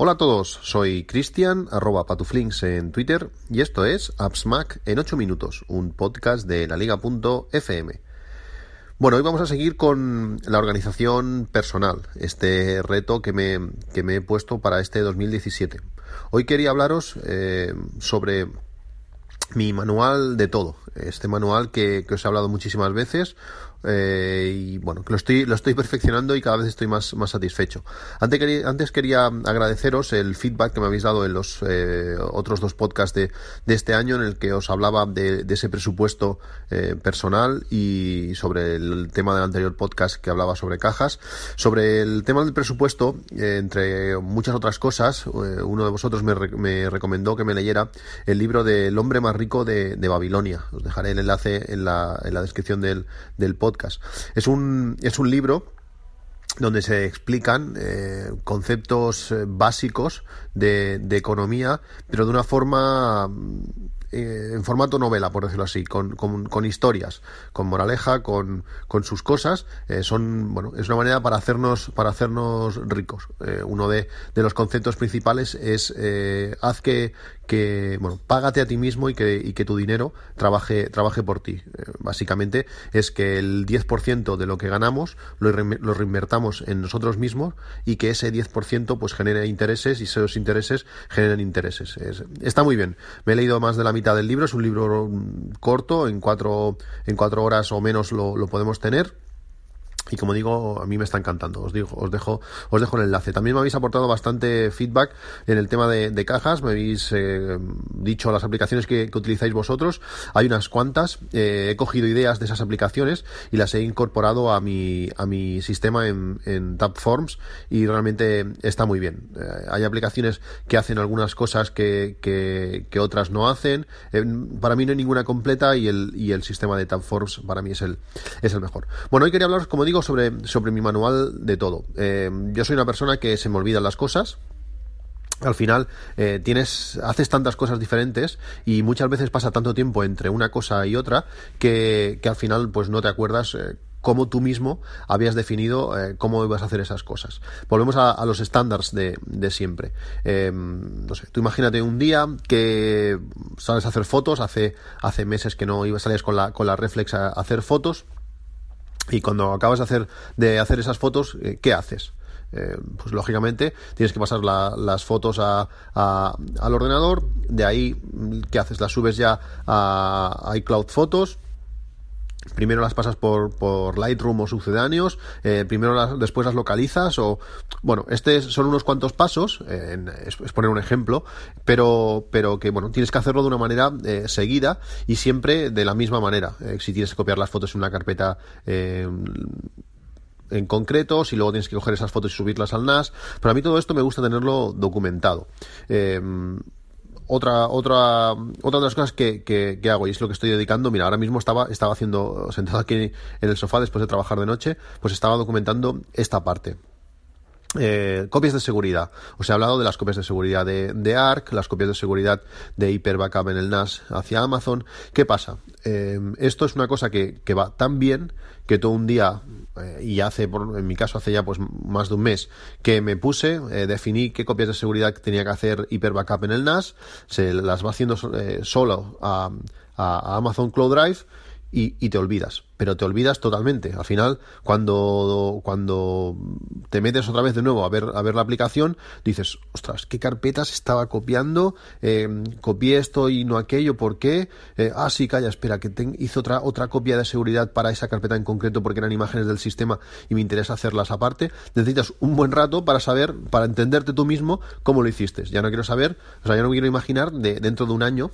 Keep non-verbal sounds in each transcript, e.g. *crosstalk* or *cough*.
Hola a todos, soy Cristian, arroba patuflinks en Twitter, y esto es AppsMac en 8 minutos, un podcast de la liga.fm. Bueno, hoy vamos a seguir con la organización personal, este reto que me, que me he puesto para este 2017. Hoy quería hablaros eh, sobre mi manual de todo, este manual que, que os he hablado muchísimas veces, eh, y bueno, lo estoy, lo estoy perfeccionando y cada vez estoy más, más satisfecho. Antes quería, antes quería agradeceros el feedback que me habéis dado en los eh, otros dos podcasts de, de, este año en el que os hablaba de, de ese presupuesto eh, personal y sobre el tema del anterior podcast que hablaba sobre cajas. Sobre el tema del presupuesto, entre muchas otras cosas, uno de vosotros me, me, recomendó que me leyera el libro del hombre más rico de, de Babilonia. Os dejaré el enlace en la, en la descripción del, del podcast Es un, es un libro donde se explican eh, conceptos eh, básicos de, de, economía, pero de una forma eh, en formato novela, por decirlo así, con, con, historias, con moraleja, con, con sus cosas. Son, bueno, es una manera para hacernos, para hacernos ricos. Uno de, de, los conceptos principales es haz que, que, bueno, págate a ti mismo y que, y que tu dinero trabaje, trabaje por ti. básicamente es que el 10% de lo que ganamos lo, lo reinvertamos en nosotros mismos y que ese 10% pues genere intereses y esos intereses generen intereses. Es, está muy bien. Me he leído más de la mitad del libro, es un libro corto, en cuatro, en cuatro horas o menos lo, lo podemos tener y como digo, a mí me está encantando. Os digo, os dejo, os dejo el enlace. También me habéis aportado bastante feedback en el tema de, de cajas. Me habéis eh, dicho las aplicaciones que, que, utilizáis vosotros. Hay unas cuantas. Eh, he cogido ideas de esas aplicaciones y las he incorporado a mi, a mi sistema en, en Tabforms y realmente está muy bien. Eh, hay aplicaciones que hacen algunas cosas que, que, que otras no hacen. Eh, para mí no hay ninguna completa y el, y el sistema de Tabforms para mí es el, es el mejor. Bueno, hoy quería hablaros, como digo, sobre, sobre mi manual de todo. Eh, yo soy una persona que se me olvidan las cosas, al final eh, tienes haces tantas cosas diferentes y muchas veces pasa tanto tiempo entre una cosa y otra que, que al final pues no te acuerdas eh, cómo tú mismo habías definido cómo ibas a hacer esas cosas. Volvemos a, los estándares de, de, siempre. No sé, tú imagínate un día que sales a hacer fotos, hace, hace meses que no ibas salías con la, con la reflex a hacer fotos y cuando acabas de hacer, de hacer esas fotos, eh, ¿qué haces? Eh, pues lógicamente tienes que pasar la, las fotos al ordenador, de ahí, ¿qué haces? Las subes ya a, a iCloud Fotos, primero las pasas por, por Lightroom o sucedáneos, eh, primero las, después las localizas o bueno, este son unos cuantos pasos, eh, es, poner un ejemplo, pero, pero que bueno, tienes que hacerlo de una manera eh, seguida y siempre de la misma manera. Si tienes que copiar las fotos en una carpeta en concreto, si luego tienes que coger esas fotos y subirlas al NAS. Pero a mí todo esto me gusta tenerlo documentado. Otra, otra, otra de las cosas que, que, que, hago y es lo que estoy dedicando, mira, ahora mismo estaba, estaba haciendo, sentado aquí en el sofá después de trabajar de noche, pues estaba documentando esta parte. Eh, copias de seguridad. Os he hablado de las copias de seguridad de, de, ARC, las copias de seguridad de Hyper Backup en el NAS hacia Amazon. ¿Qué pasa? Eh, esto es una cosa que, que, va tan bien que todo un día, eh, y hace, por, en mi caso hace ya pues más de un mes, que me puse, eh, definí qué copias de seguridad tenía que hacer Hyper Backup en el NAS, se las va haciendo eh, solo a, a, a Amazon Cloud Drive y, y, te olvidas, pero te olvidas totalmente. Al final, cuando, cuando te metes otra vez de nuevo a ver, a ver la aplicación, dices, ostras, ¿qué carpetas estaba copiando? Eh, copié esto y no aquello, ¿por qué? Eh, ah, sí, calla, espera, que te, hice otra, otra copia de seguridad para esa carpeta en concreto porque eran imágenes del sistema y me interesa hacerlas aparte. Necesitas un buen rato para saber, para entenderte tú mismo cómo lo hiciste. Ya no quiero saber, o sea, ya no quiero imaginar de, dentro de un año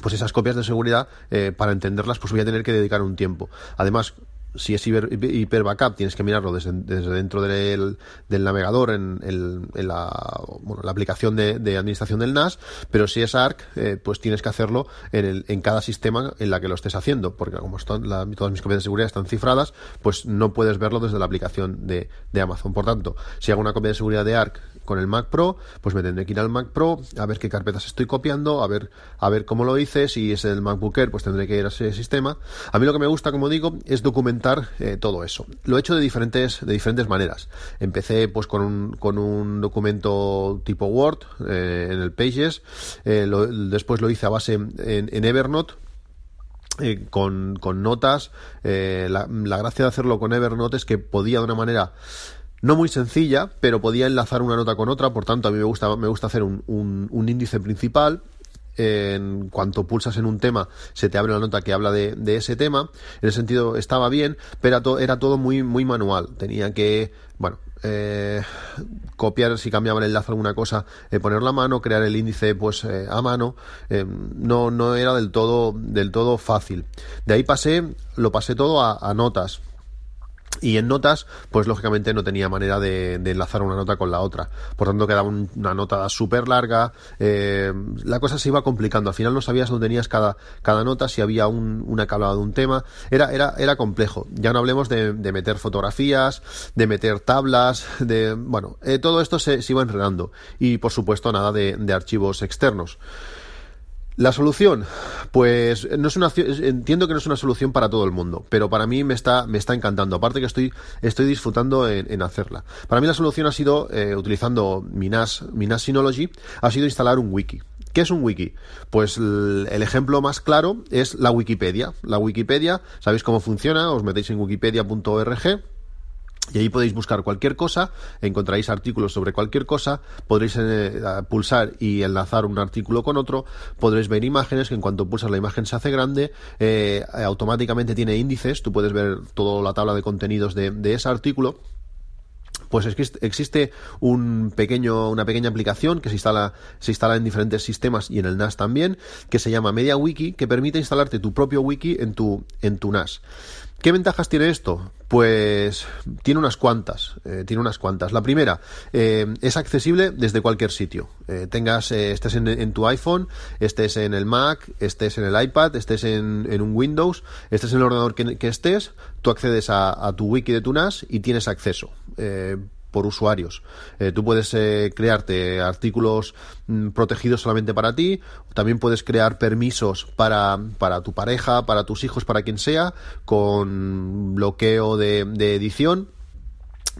pues esas copias de seguridad, eh, para entenderlas, pues voy a tener que dedicar un tiempo. Además, si es hiper, backup tienes que mirarlo desde, dentro del, navegador en, en, la, bueno, la, aplicación de, administración del NAS, pero si es ARC, eh, pues tienes que hacerlo en, el, en cada sistema en la que lo estés haciendo, porque como están todas mis copias de seguridad están cifradas, pues no puedes verlo desde la aplicación de Amazon. Por tanto, si hago una copia de seguridad de ARC con el Mac Pro, pues me tendré que ir al Mac Pro a ver qué carpetas estoy copiando, a ver, a ver cómo lo hice, si es el MacBook Air, pues tendré que ir a ese sistema. A mí lo que me gusta, como digo, es documentar eh, todo eso. Lo he hecho de diferentes, de diferentes maneras. Empecé pues con un, con un documento tipo Word eh, en el Pages, eh, después lo hice a base en, Evernote, con, con, notas. la, la, gracia de hacerlo con Evernote es que podía de una manera no muy sencilla, pero podía enlazar una nota con otra, por tanto a mí me gusta, me gusta hacer un, índice principal. En cuanto pulsas en un tema se te abre la nota que habla de, ese tema. En ese sentido estaba bien pero era, todo muy manual. Tenía que bueno eh, copiar si cambiaba el enlace alguna cosa eh, poner la mano crear el índice pues eh, a mano. No no era del todo del todo fácil. De ahí pasé lo pasé todo a notas y en notas, pues lógicamente no tenía manera de, enlazar una nota con la otra. Por tanto, quedaba una nota súper larga. Eh, la cosa se iba complicando. Al final no sabías dónde tenías cada, cada nota, si había un, una que hablaba de un tema. Era, era, era complejo. Ya no hablemos de, meter fotografías, de meter tablas, de. Bueno, eh, todo esto se, se, iba enredando. Y por supuesto, nada de, de archivos externos. La solución, pues no es una entiendo que no es una solución para todo el mundo, pero para mí me está me está encantando. Aparte que estoy estoy disfrutando en, hacerla. Para mí la solución ha sido eh, utilizando Minas Minas Synology ha sido instalar un wiki. ¿Qué es un wiki? Pues el, ejemplo más claro es la Wikipedia. La Wikipedia, ¿sabéis cómo funciona? Os metéis en wikipedia.org y ahí podéis buscar cualquier cosa, encontraréis artículos sobre cualquier cosa, podréis eh, pulsar y enlazar un artículo con otro, podréis ver imágenes, que en cuanto pulsas la imagen se hace grande, eh, automáticamente tiene índices, tú puedes ver toda la tabla de contenidos de, ese artículo pues existe un pequeño, una pequeña aplicación que se instala, se instala en diferentes sistemas y en el NAS también, que se llama MediaWiki, que permite instalarte tu propio wiki en tu, en tu NAS. ¿Qué ventajas tiene esto? Pues tiene unas cuantas, eh, tiene unas cuantas. La primera, eh, es accesible desde cualquier sitio. Eh, tengas, estés en, tu iPhone, estés en el Mac, estés en el iPad, estés en, un Windows, estés en el ordenador que, estés, tú accedes a, a, tu wiki de tu NAS y tienes acceso por usuarios. Eh, tú puedes eh, crearte artículos mm, protegidos solamente para ti, también puedes crear permisos para, para tu pareja, para tus hijos, para quien sea, con bloqueo de, de edición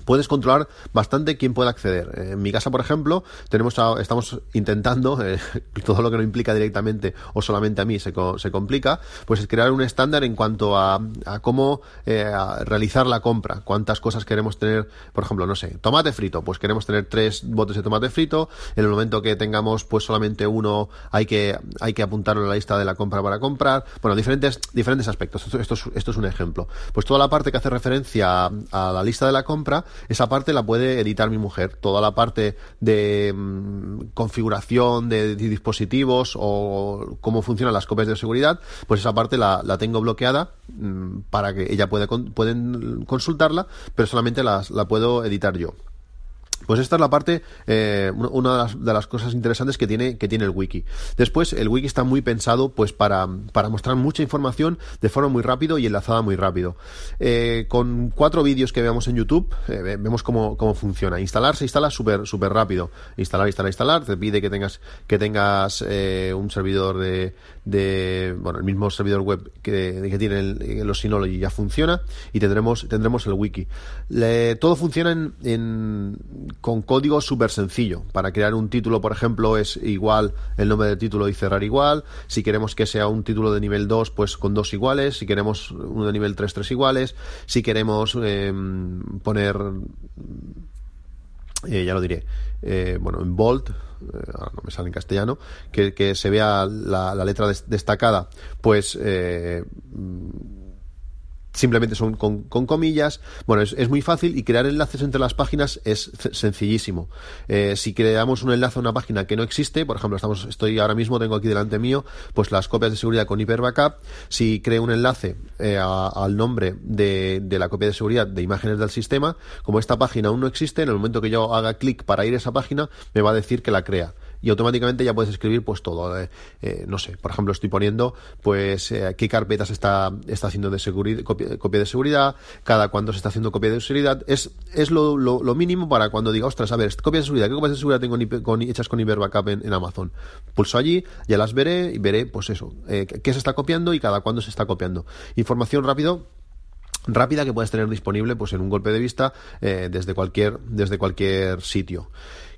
puedes controlar bastante quién puede acceder. En mi casa, por ejemplo, tenemos estamos intentando, eh, *laughs* todo lo que no implica directamente o solamente a mí se, se complica, pues es crear un estándar en cuanto a, cómo eh, realizar la compra, cuántas cosas queremos tener, por ejemplo, no sé, tomate frito, pues queremos tener tres botes de tomate frito, en el momento que tengamos pues solamente uno hay que, hay que apuntarlo en la lista de la compra para comprar, bueno, diferentes, diferentes aspectos, esto, es, esto es un ejemplo. Pues toda la parte que hace referencia a la lista de la compra, esa parte la puede editar mi mujer. Toda la parte de mm, configuración de, dispositivos o cómo funcionan las copias de seguridad, pues esa parte la, tengo bloqueada mm, para que ella pueda pueden consultarla, pero solamente la puedo editar yo. Pues esta es la parte, eh, una de las, cosas interesantes que tiene, que tiene el wiki. Después, el wiki está muy pensado pues para, para mostrar mucha información de forma muy rápido y enlazada muy rápido. Eh, con cuatro vídeos que veamos en YouTube, eh, vemos cómo, cómo funciona. Instalar se instala súper súper rápido. Instalar, instalar, instalar. Te pide que tengas, que tengas un servidor de, de, bueno, el mismo servidor web que, que tiene los Synology ya funciona y tendremos, tendremos el wiki. todo funciona en con código súper sencillo. Para crear un título, por ejemplo, es igual el nombre del título y cerrar igual. Si queremos que sea un título de nivel 2, pues con dos iguales. Si queremos uno de nivel 3, tres iguales. Si queremos em, poner, eh, ya lo diré, eh, bueno, en bold, eh, no me sale en castellano, que, se vea la, la letra destacada, pues simplemente son con, comillas. Bueno, es, muy fácil y crear enlaces entre las páginas es sencillísimo. Eh, si creamos un enlace a una página que no existe, por ejemplo, estamos, estoy ahora mismo, tengo aquí delante mío, pues las copias de seguridad con Hyper Backup. Si creo un enlace eh, al nombre de, de, la copia de seguridad de imágenes del sistema, como esta página aún no existe, en el momento que yo haga clic para ir a esa página, me va a decir que la crea y automáticamente ya puedes escribir pues todo. Eh, eh, no sé, por ejemplo, estoy poniendo pues eh, qué carpetas está, está haciendo de seguridad, copia, de seguridad, cada cuándo se está haciendo copia de seguridad. Es, es lo, lo, mínimo para cuando diga, ostras, a ver, copia de seguridad, ¿qué copias de seguridad tengo con, hechas con Iberbackup en, en Amazon? Pulso allí, ya las veré y veré, pues eso, qué se está copiando y cada cuándo se está copiando. Información rápido rápida que puedes tener disponible pues en un golpe de vista eh, desde cualquier desde cualquier sitio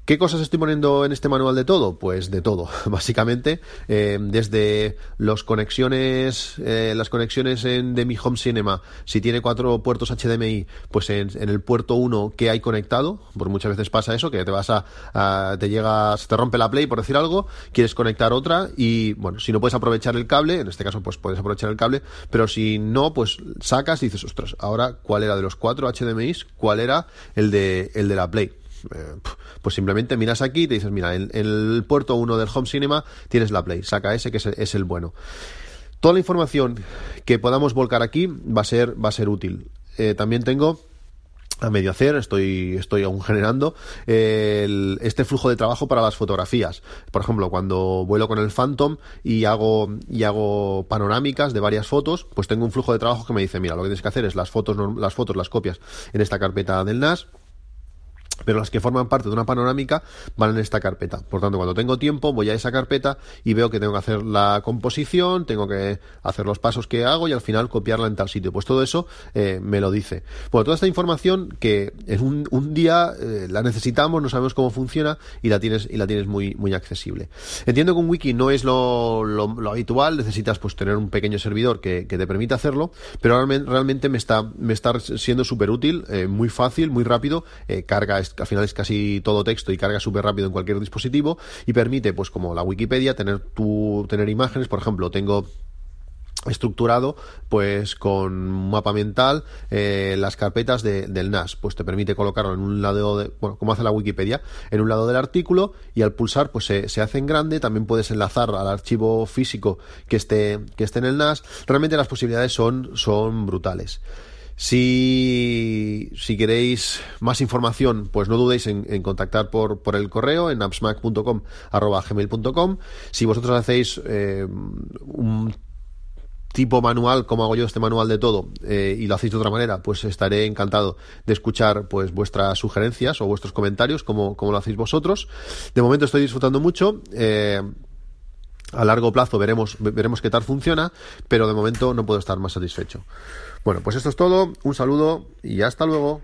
¿Qué cosas estoy poniendo en este manual de todo? Pues de todo, *laughs* básicamente, eh, desde los conexiones, eh, las conexiones en, de mi Home Cinema, si tiene cuatro puertos HDMI, pues en, el puerto 1 que hay conectado, porque muchas veces pasa eso, que te vas a, te llega, se te rompe la Play por decir algo, quieres conectar otra y bueno, si no puedes aprovechar el cable, en este caso pues puedes aprovechar el cable, pero si no, pues sacas y dices, ostras, ahora cuál era de los cuatro HDMI, cuál era el de, el de la Play eh, pues simplemente miras aquí y te dices, mira, en, el puerto 1 del Home Cinema tienes la Play, saca ese que es el, bueno. Toda la información que podamos volcar aquí va a ser, va a ser útil. Eh, también tengo a medio hacer, estoy, estoy aún generando este flujo de trabajo para las fotografías. Por ejemplo, cuando vuelo con el Phantom y hago, y hago panorámicas de varias fotos, pues tengo un flujo de trabajo que me dice, mira, lo que tienes que hacer es las fotos, las fotos, las copias en esta carpeta del NAS pero las que forman parte de una panorámica van en esta carpeta. Por tanto, cuando tengo tiempo, voy a esa carpeta y veo que tengo que hacer la composición, tengo que hacer los pasos que hago y al final copiarla en tal sitio. Pues todo eso eh, me lo dice. Bueno, toda esta información que en un, día eh, la necesitamos, no sabemos cómo funciona y la tienes, y la tienes muy, muy accesible. Entiendo que un wiki no es lo, lo, habitual, necesitas pues tener un pequeño servidor que, que te permita hacerlo, pero realmente, me está, me está siendo súper útil, eh, muy fácil, muy rápido, carga al final es casi todo texto y carga súper rápido en cualquier dispositivo y permite, pues como la Wikipedia, tener tu, tener imágenes, por ejemplo, tengo estructurado pues con un mapa mental eh, las carpetas del NAS. Pues te permite colocarlo en un lado de bueno como hace la Wikipedia en un lado del artículo y al pulsar pues se, se hace en grande. También puedes enlazar al archivo físico que esté que esté en el NAS. Realmente las posibilidades son son brutales si, queréis más información, pues no dudéis en, contactar por, el correo en appsmac.com gmail.com. Si vosotros hacéis eh, un tipo manual, como hago yo este manual de todo, eh, y lo hacéis de otra manera, pues estaré encantado de escuchar pues vuestras sugerencias o vuestros comentarios, como, como lo hacéis vosotros. De momento estoy disfrutando mucho. Eh, a largo plazo veremos, veremos qué tal funciona, pero de momento no puedo estar más satisfecho. Bueno, pues esto es todo, un saludo y hasta luego.